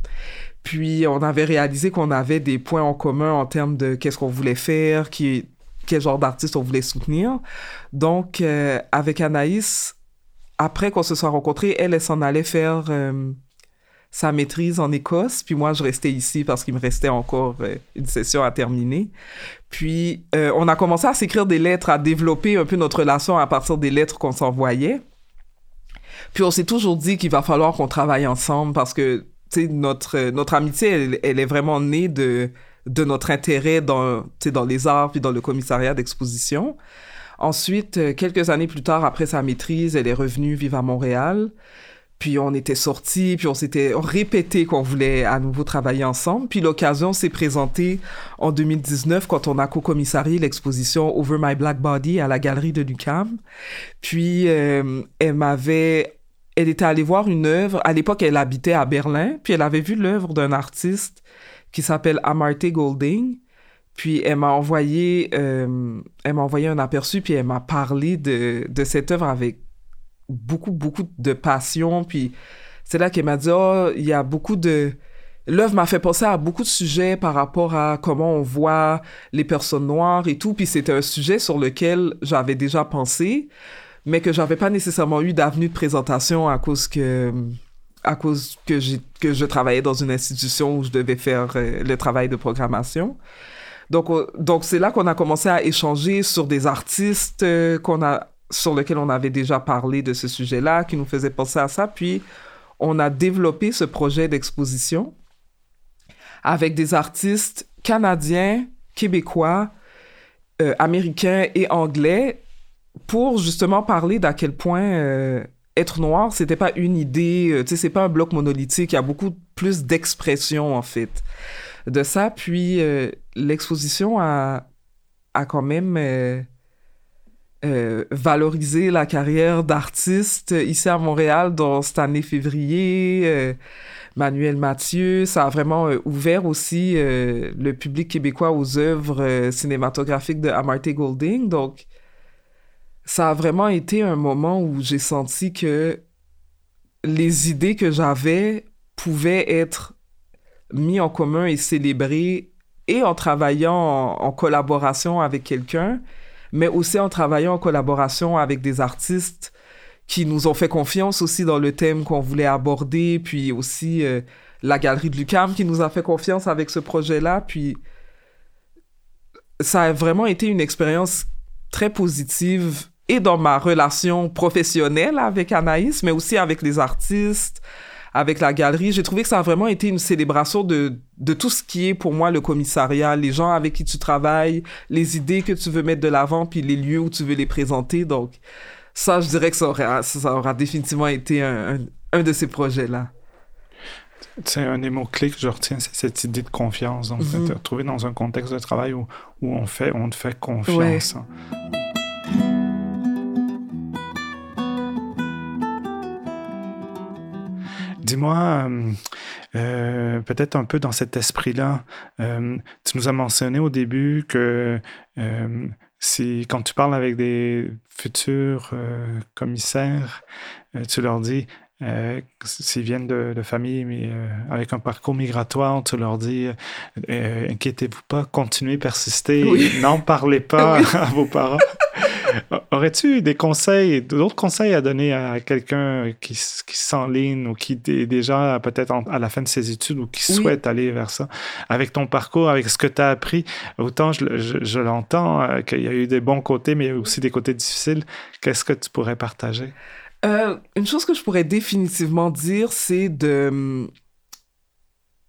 Puis on avait réalisé qu'on avait des points en commun en termes de qu'est-ce qu'on voulait faire, qui, quel genre d'artiste on voulait soutenir. Donc euh, avec Anaïs, après qu'on se soit rencontrés, elle, elle s'en allait faire euh, sa maîtrise en Écosse, puis moi, je restais ici parce qu'il me restait encore euh, une session à terminer. Puis, euh, on a commencé à s'écrire des lettres, à développer un peu notre relation à partir des lettres qu'on s'envoyait. Puis, on s'est toujours dit qu'il va falloir qu'on travaille ensemble parce que, notre, notre amitié, elle, est vraiment née de, notre intérêt dans, les arts puis dans le commissariat d'exposition. Ensuite, euh, quelques années plus tard, après sa maîtrise, elle est revenue vivre à Montréal. Puis on était sortis, puis on s'était répété qu'on voulait à nouveau travailler ensemble. Puis l'occasion s'est présentée en 2019 quand on a co-commissarié l'exposition Over My Black Body à la galerie de l'UQAM. Puis euh, elle m'avait, elle était allée voir une œuvre. À l'époque, elle habitait à Berlin, puis elle avait vu l'œuvre d'un artiste qui s'appelle Amarte Golding. Puis elle m'a envoyé, euh, elle m'a envoyé un aperçu, puis elle m'a parlé de, de cette œuvre avec beaucoup, beaucoup de passion. Puis c'est là qu'elle m'a dit, oh, il y a beaucoup de... L'œuvre m'a fait penser à beaucoup de sujets par rapport à comment on voit les personnes noires et tout. Puis c'était un sujet sur lequel j'avais déjà pensé, mais que j'avais pas nécessairement eu d'avenue de présentation à cause que à cause que, que je travaillais dans une institution où je devais faire euh, le travail de programmation. Donc, donc c'est là qu'on a commencé à échanger sur des artistes euh, qu'on a, sur lesquels on avait déjà parlé de ce sujet-là, qui nous faisaient penser à ça. Puis, on a développé ce projet d'exposition avec des artistes canadiens, québécois, euh, américains et anglais pour justement parler d'à quel point être noir, c'était pas une idée, euh, tu sais, c'est pas un bloc monolithique, il y a beaucoup plus d'expression, en fait, de ça. Puis, euh, l'exposition a, quand même euh, valorisé la carrière d'artiste ici à Montréal dans cette année février. Manuel Mathieu, ça a vraiment ouvert aussi le public québécois aux œuvres cinématographiques de Amartey Golding. Donc, ça a vraiment été un moment où j'ai senti que les idées que j'avais pouvaient être mis en commun et célébrées et en travaillant en, collaboration avec quelqu'un, mais aussi en travaillant en collaboration avec des artistes qui nous ont fait confiance aussi dans le thème qu'on voulait aborder, puis aussi euh, la Galerie de Lucam qui nous a fait confiance avec ce projet-là, puis ça a vraiment été une expérience très positive et dans ma relation professionnelle avec Anaïs, mais aussi avec les artistes, avec la galerie. J'ai trouvé que ça a vraiment été une célébration de, de tout ce qui est pour moi le commissariat, les gens avec qui tu travailles, les idées que tu veux mettre de l'avant, puis les lieux où tu veux les présenter. Donc, ça, je dirais que ça aura, ça aura définitivement été un, un, de ces projets-là. C'est un des mots-clés que je retiens, c'est cette idée de confiance. Donc, mm -hmm. dans un contexte de travail où, où on, fait, on te fait confiance. Hein. Dis-moi, euh, euh, peut-être un peu dans cet esprit-là, euh, tu nous as mentionné au début que si, quand tu parles avec des futurs commissaires, tu leur dis, s'ils viennent de, familles mais, avec un parcours migratoire, tu leur dis inquiétez-vous pas, continuez, persistez, n'en parlez pas à vos parents. Aurais-tu des conseils, d'autres conseils à donner à quelqu'un qui, qui s'enligne ou qui est déjà peut-être à la fin de ses études ou qui souhaite aller vers ça? Avec ton parcours, avec ce que tu as appris, autant je, l'entends, euh, qu'il y a eu des bons côtés, mais aussi des côtés difficiles. Qu'est-ce que tu pourrais partager? Euh, une chose que je pourrais définitivement dire, c'est de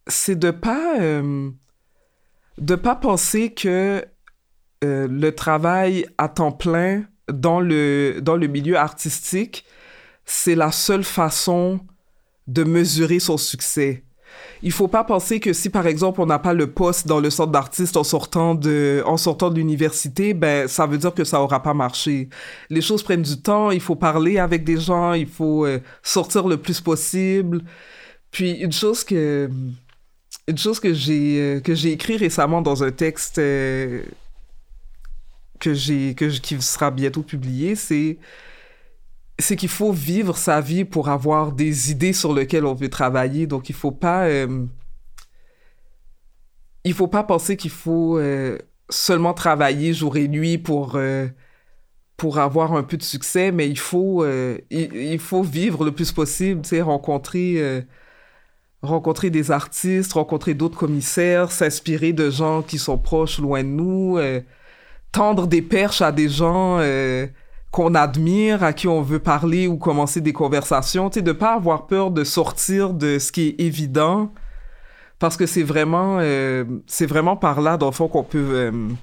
c'est de pas euh, de pas penser que euh, le travail à temps plein dans le, dans le milieu artistique, c'est la seule façon de mesurer son succès. Il faut pas penser que si par exemple on n'a pas le poste dans le centre d'artiste en sortant de en sortant de l'université, ben ça veut dire que ça aura pas marché. Les choses prennent du temps, il faut parler avec des gens, il faut euh, sortir le plus possible. Puis une chose que une chose que j'ai euh, que j'ai écrit récemment dans un texte que j'ai que qui sera bientôt publié, c'est c'est qu'il faut vivre sa vie pour avoir des idées sur lesquelles on veut travailler. Donc il faut pas euh, il faut pas penser qu'il faut euh, seulement travailler jour et nuit pour euh, pour avoir un peu de succès, mais il faut il, faut vivre le plus possible, tu sais, rencontrer rencontrer des artistes, rencontrer d'autres commissaires, s'inspirer de gens qui sont proches loin de nous tendre des perches à des gens euh, qu'on admire, à qui on veut parler ou commencer des conversations, tu sais, de pas avoir peur de sortir de ce qui est évident, parce que c'est vraiment, euh, c'est vraiment par là, dans le fond, qu'on peut, euh, tu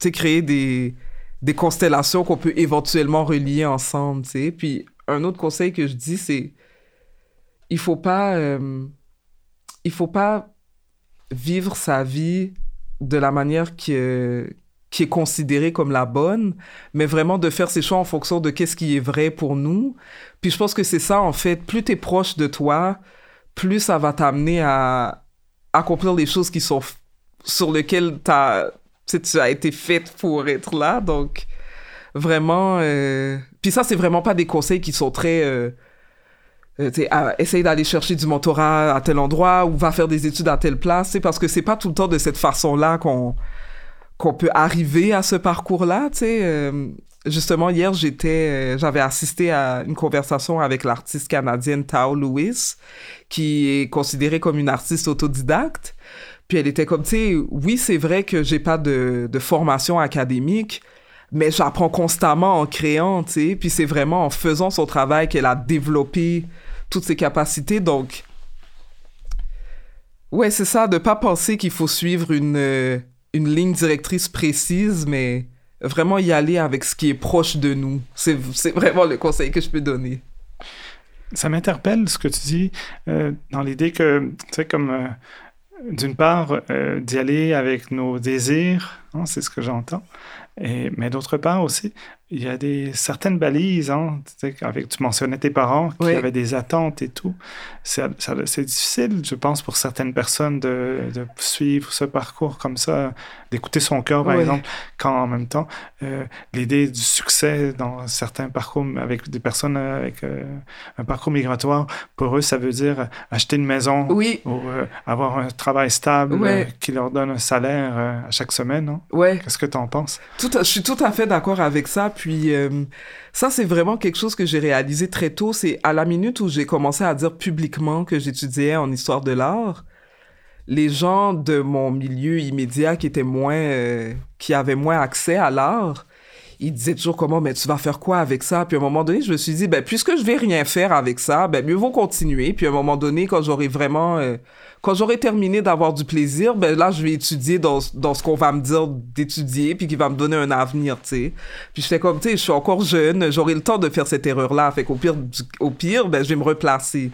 sais, créer des, des constellations qu'on peut éventuellement relier ensemble, tu sais. Puis un autre conseil que je dis, c'est, il faut pas, il faut pas vivre sa vie de la manière que qui est considérée comme la bonne, mais vraiment de faire ses choix en fonction de qu'est-ce qui est vrai pour nous. Puis je pense que c'est ça, en fait, plus tu es proche de toi, plus ça va t'amener à accomplir les choses qui sont sur lequel as, tu as été faite pour être là. Donc, vraiment. Euh... Puis ça, c'est vraiment pas des conseils qui sont très. Euh, euh essayer d'aller chercher du mentorat à tel endroit ou va faire des études à telle place. Parce que c'est pas tout le temps de cette façon-là qu'on qu'on peut arriver à ce parcours-là. Tu sais, euh, justement hier j'étais, euh, j'avais assisté à une conversation avec l'artiste canadienne Tao Lewis, qui est considérée comme une artiste autodidacte. Puis elle était comme, tu sais, oui c'est vrai que j'ai pas de, de formation académique, mais j'apprends constamment en créant, tu sais. Puis c'est vraiment en faisant son travail qu'elle a développé toutes ses capacités. Donc, ouais, c'est ça, de pas penser qu'il faut suivre une, euh, une ligne directrice précise, mais vraiment y aller avec ce qui est proche de nous. C'est vraiment le conseil que je peux donner. Ça m'interpelle ce que tu dis euh, dans l'idée que, tu sais, comme euh, d'une part, d'y aller avec nos désirs, hein, c'est ce que j'entends, mais d'autre part aussi, il y a des certaines balises, hein, avec, tu mentionnais tes parents qui avaient des attentes et tout. C'est difficile, je pense, pour certaines personnes de, de, suivre ce parcours comme ça, d'écouter son cœur, par exemple, quand en même temps, euh, l'idée du succès dans certains parcours avec des personnes avec euh, un parcours migratoire, pour eux, ça veut dire acheter une maison oui. ou euh, avoir un travail stable qui leur donne un salaire à chaque semaine. Non? Qu'est-ce que tu en penses? Tout, je suis tout à fait d'accord avec ça. Puis euh, ça, c'est vraiment quelque chose que j'ai réalisé très tôt. C'est à la minute où j'ai commencé à dire publiquement que j'étudiais en histoire de l'art, les gens de mon milieu immédiat qui étaient moins, euh, qui avaient moins accès à l'art, ils disaient toujours comment, mais tu vas faire quoi avec ça? Puis à un moment donné, je me suis dit, ben, puisque je vais rien faire avec ça, ben, mieux vaut continuer. Puis à un moment donné, quand j'aurai vraiment, euh, quand j'aurai terminé d'avoir du plaisir, ben là, je vais étudier dans, dans ce qu'on va me dire d'étudier, puis qui va me donner un avenir, tu sais. Puis j'étais comme, tu sais, je suis encore jeune, j'aurai le temps de faire cette erreur-là. Fait qu'au pire, au pire, ben, je vais me replacer.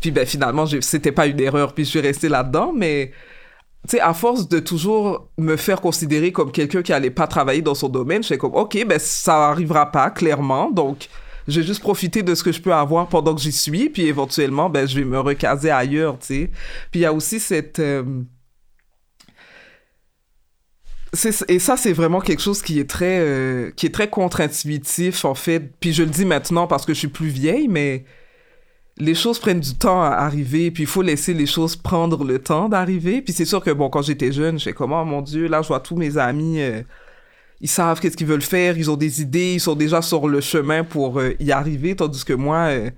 Puis ben, finalement, c'était pas une erreur, puis je suis resté là-dedans, mais tu sais, à force de toujours me faire considérer comme quelqu'un qui allait pas travailler dans son domaine, j'étais comme, OK, ben, ça arrivera pas, clairement. Donc, je vais juste profiter de ce que je peux avoir pendant que j'y suis, puis éventuellement, ben, je vais me recaser ailleurs, tu sais. Puis il y a aussi cette... Euh, et ça, c'est vraiment quelque chose qui est très, euh, qui est très contre-intuitif, en fait. Puis je le dis maintenant parce que je suis plus vieille, mais les choses prennent du temps à arriver, puis il faut laisser les choses prendre le temps d'arriver. Puis c'est sûr que, bon, quand j'étais jeune, j'étais comme, oh mon Dieu, là, je vois tous mes amis, euh, ils savent qu'est-ce qu'ils veulent faire, ils ont des idées, ils sont déjà sur le chemin pour euh, y arriver, tandis que moi, euh,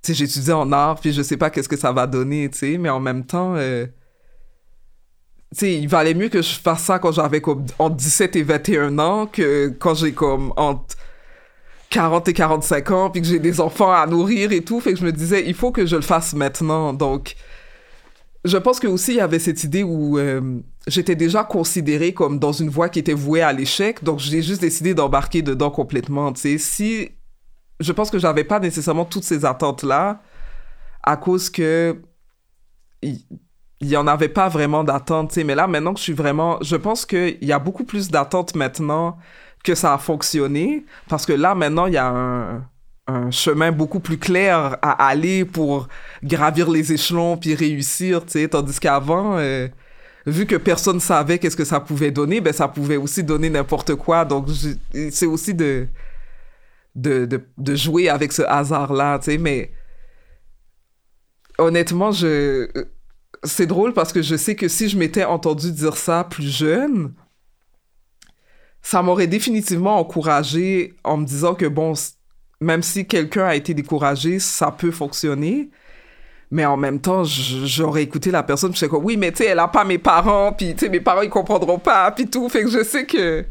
tu sais, j'étudie en art, puis je sais pas qu'est-ce que ça va donner, tu sais, mais en même temps, tu sais, il valait mieux que je fasse ça quand j'avais comme entre 17 et 21 ans que quand j'ai comme entre 40 et 45 ans, puis que j'ai des enfants à nourrir et tout. Fait que je me disais, il faut que je le fasse maintenant. Donc, je pense que aussi il y avait cette idée où euh, j'étais déjà considérée comme dans une voie qui était vouée à l'échec. Donc, j'ai juste décidé d'embarquer dedans complètement. Tu sais, si je pense que j'avais pas nécessairement toutes ces attentes là à cause que il y, en avait pas vraiment d'attentes. Tu sais, mais là maintenant que je suis vraiment, je pense qu'il y a beaucoup plus d'attentes maintenant que ça a fonctionné parce que là maintenant il y a un, chemin beaucoup plus clair à aller pour gravir les échelons puis réussir, tu sais, tandis qu'avant euh, vu que personne savait qu'est-ce que ça pouvait donner, ben ça pouvait aussi donner n'importe quoi. Donc c'est aussi de, de, de jouer avec ce hasard là, tu sais, mais honnêtement, je c'est drôle parce que je sais que si je m'étais entendu dire ça plus jeune, ça m'aurait définitivement encouragé en me disant que bon, même si quelqu'un a été découragé, ça peut fonctionner. Mais en même temps, j'aurais écouté la personne, je sais quoi, oui, mais tu sais, elle a pas mes parents, puis tu sais, mes parents, ils comprendront pas, puis tout. Fait que je sais que.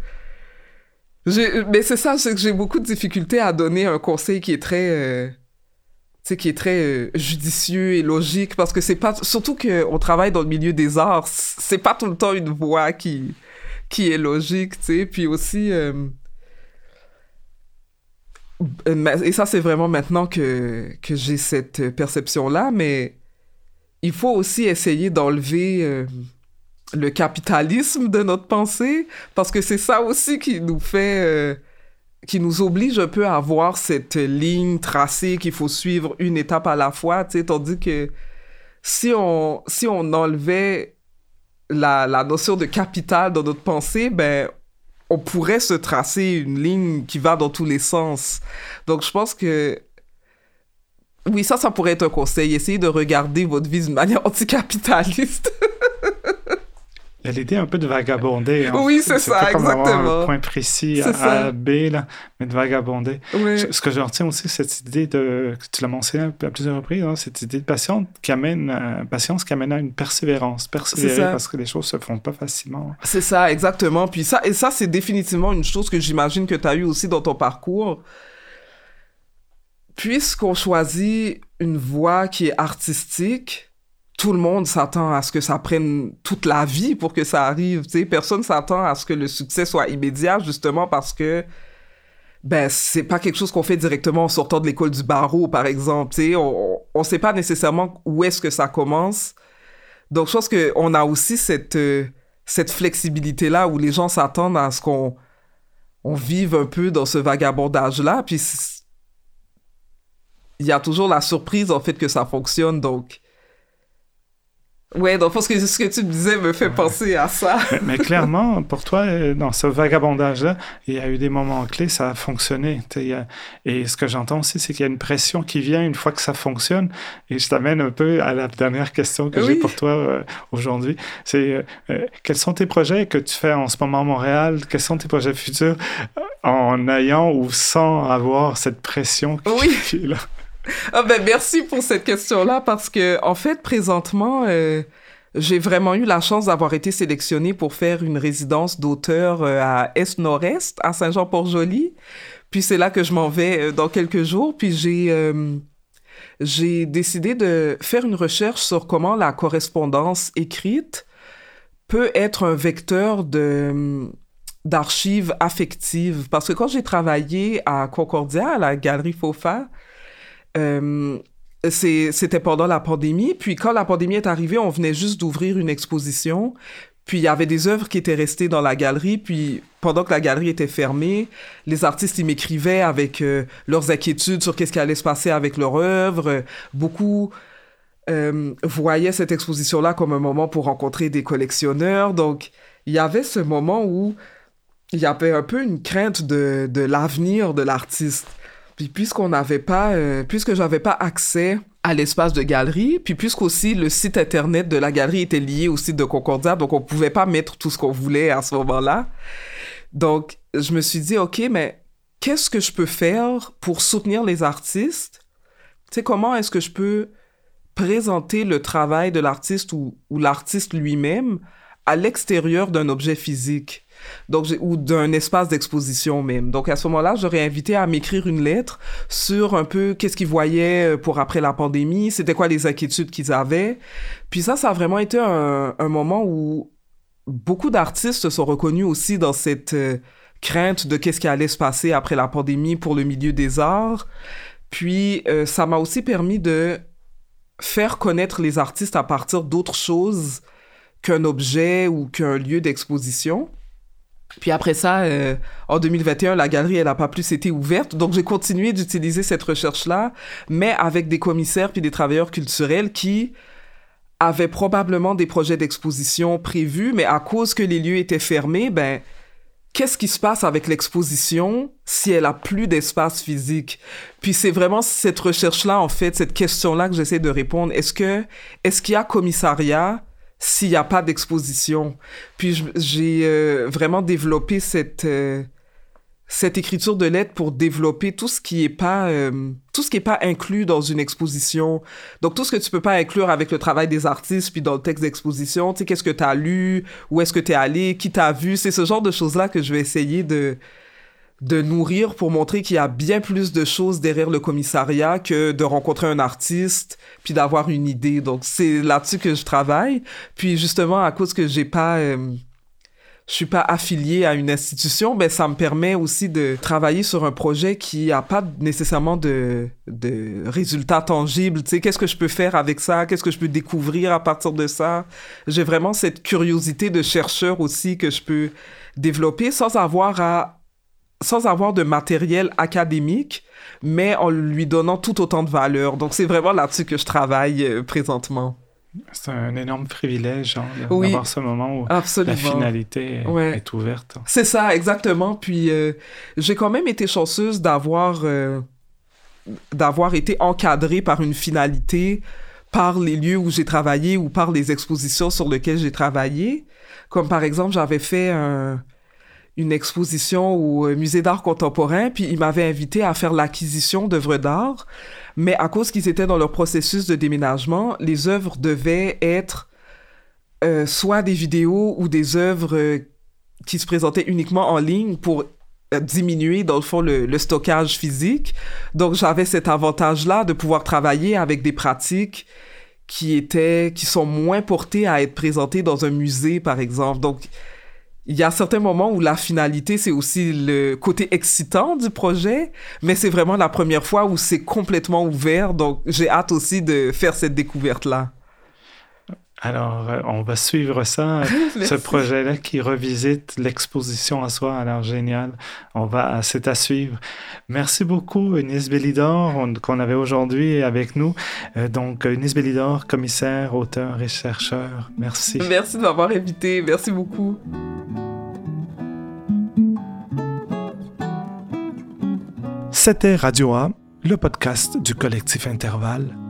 Mais c'est ça, c'est que j'ai beaucoup de difficultés à donner un conseil qui est très. Euh, tu sais, qui est très euh, judicieux et logique, parce que c'est pas. Surtout qu'on travaille dans le milieu des arts, c'est pas tout le temps une voix qui qui est logique, tu sais. Puis aussi, euh, et ça, c'est vraiment maintenant que, que j'ai cette perception-là, mais il faut aussi essayer d'enlever euh, le capitalisme de notre pensée, parce que c'est ça aussi qui nous fait, euh, qui nous oblige un peu à avoir cette ligne tracée qu'il faut suivre une étape à la fois, tu sais, tandis que si on, si on enlevait la, la notion de capital dans notre pensée, ben, on pourrait se tracer une ligne qui va dans tous les sens. Donc, je pense que oui, ça, ça pourrait être un conseil. Essayez de regarder votre vie d'une manière anticapitaliste. L'idée un peu de vagabonder. Hein. Oui, c'est ça, comme exactement. un point précis à, B, là, mais de vagabonder. Oui. Ce que je retiens aussi, c'est cette idée de, tu l'as mentionné à plusieurs reprises, hein, cette idée de patience qui amène, euh, patience qui amène à une persévérance. Persévérer parce que les choses se font pas facilement. C'est ça, exactement. Puis ça, et ça, c'est définitivement une chose que j'imagine que tu as eu aussi dans ton parcours puisqu'on choisit une voie qui est artistique, tout le monde s'attend à ce que ça prenne toute la vie pour que ça arrive. Tu sais, personne s'attend à ce que le succès soit immédiat, justement parce que ben c'est pas quelque chose qu'on fait directement en sortant de l'école du barreau, par exemple. Tu sais, on, on sait pas nécessairement où est-ce que ça commence. Donc je pense que on a aussi cette euh, cette flexibilité là où les gens s'attendent à ce qu'on on vive un peu dans ce vagabondage là, puis il y a toujours la surprise en fait que ça fonctionne donc Ouais, donc ce que, ce que tu me disais me fait penser à ça. mais, clairement, pour toi, euh, dans ce vagabondage-là, il y a eu des moments clés, ça a fonctionné. et ce que j'entends aussi, c'est qu'il y a une pression qui vient une fois que ça fonctionne. Et je t'amène un peu à la dernière question que j'ai pour toi euh, aujourd'hui. C'est euh, quels sont tes projets que tu fais en ce moment à Montréal? Quels sont tes projets futurs en ayant ou sans avoir cette pression qui, oui. qui est là? Ah ben merci pour cette question-là parce que en fait présentement euh, j'ai vraiment eu la chance d'avoir été sélectionnée pour faire une résidence d'auteur euh, à Est-Nord-Est à Saint-Jean-Port-Joli. Puis c'est là que je m'en vais euh, dans quelques jours. Puis j'ai j'ai décidé de faire une recherche sur comment la correspondance écrite peut être un vecteur de d'archives affectives. Parce que quand j'ai travaillé à Concordia, à la Galerie Fofa, euh, c'était pendant la pandémie. Puis quand la pandémie est arrivée, on venait juste d'ouvrir une exposition. Puis il y avait des œuvres qui étaient restées dans la galerie. Puis pendant que la galerie était fermée, les artistes ils m'écrivaient avec euh, leurs inquiétudes sur qu'est-ce qui allait se passer avec leur œuvre. Beaucoup euh, voyaient cette exposition-là comme un moment pour rencontrer des collectionneurs. Donc il y avait ce moment où il y avait un peu une crainte de, de l'avenir de l'artiste. Puis puisqu'on n'avait pas, euh, puisque j'avais pas accès à l'espace de galerie, puis puisqu'aussi le site internet de la galerie était lié au site de Concordia, donc on pouvait pas mettre tout ce qu'on voulait à ce moment-là. Donc je me suis dit, ok, mais qu'est-ce que je peux faire pour soutenir les artistes? Tu sais, comment est-ce que je peux présenter le travail de l'artiste ou, ou l'artiste lui-même à l'extérieur d'un objet physique? Donc ou d'un espace d'exposition même. Donc à ce moment-là, j'aurais invité à m'écrire une lettre sur un peu qu'est-ce qu'ils voyaient euh, pour après la pandémie, c'était quoi les inquiétudes qu'ils avaient. Puis ça, ça a vraiment été un, moment où beaucoup d'artistes se sont reconnus aussi dans cette euh, crainte de qu'est-ce qui allait se passer après la pandémie pour le milieu des arts. Puis euh, ça m'a aussi permis de faire connaître les artistes à partir d'autres choses qu'un objet ou qu'un lieu d'exposition. Puis après ça, euh, en 2021, la galerie, elle n'a pas plus été ouverte. Donc, j'ai continué d'utiliser cette recherche-là, mais avec des commissaires puis des travailleurs culturels qui avaient probablement des projets d'exposition prévus, mais à cause que les lieux étaient fermés, ben, qu'est-ce qui se passe avec l'exposition si elle a plus d'espace physique? Puis c'est vraiment cette recherche-là, en fait, cette question-là que j'essaie de répondre. Est-ce que, est-ce qu'il y a commissariat s'il n'y a pas d'exposition. Puis j'ai euh, vraiment développé cette euh, cette écriture de lettres pour développer tout ce qui est pas euh, tout ce qui pas inclus dans une exposition. Donc tout ce que tu peux pas inclure avec le travail des artistes puis dans le texte d'exposition, tu sais qu'est-ce que tu as lu, où est-ce que tu es allé, qui t'a vu, c'est ce genre de choses là que je vais essayer de de nourrir pour montrer qu'il y a bien plus de choses derrière le commissariat que de rencontrer un artiste puis d'avoir une idée. Donc c'est là-dessus que je travaille. Puis justement à cause que j'ai pas euh, je suis pas affilié à une institution, ben ça me permet aussi de travailler sur un projet qui a pas nécessairement de, de résultats tangibles. Tu sais, qu'est-ce que je peux faire avec ça? Qu'est-ce que je peux découvrir à partir de ça? J'ai vraiment cette curiosité de chercheur aussi que je peux développer sans avoir à sans avoir de matériel académique, mais en lui donnant tout autant de valeur. Donc c'est vraiment là-dessus que je travaille euh, présentement. C'est un énorme privilège hein, d'avoir ce moment où la finalité est, ouverte. C'est ça, exactement. Puis euh, j'ai quand même été chanceuse d'avoir euh, d'avoir été encadrée par une finalité par les lieux où j'ai travaillé ou par les expositions sur lesquelles j'ai travaillé. Comme par exemple, j'avais fait une exposition au euh, musée d'art contemporain, puis il m'avait invité à faire l'acquisition d'œuvres d'art. Mais à cause qu'ils étaient dans leur processus de déménagement, les œuvres devaient être euh, soit des vidéos ou des œuvres euh, qui se présentaient uniquement en ligne pour diminuer, dans le fond, le, le stockage physique. Donc, j'avais cet avantage-là de pouvoir travailler avec des pratiques qui étaient, qui sont moins portées à être présentées dans un musée, par exemple. Donc, il y a certains moments où la finalité, c'est aussi le côté excitant du projet, mais c'est vraiment la première fois où c'est complètement ouvert. Donc, j'ai hâte aussi de faire cette découverte-là. Alors, euh, on va suivre ça, ce projet-là qui revisite l'exposition en soi. Alors, génial. On va, c'est à suivre. Merci beaucoup, Eunice Bellidor, qu'on avait aujourd'hui avec nous. Euh, donc, Eunice Bellidor, commissaire, auteur et chercheur. Merci. Merci de m'avoir invité. Merci beaucoup. C'était Radio A, le podcast du collectif Intervalle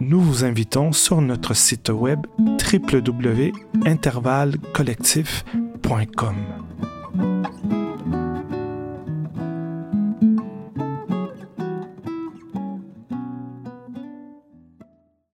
nous vous invitons sur notre site web www.intervallecollectif.com.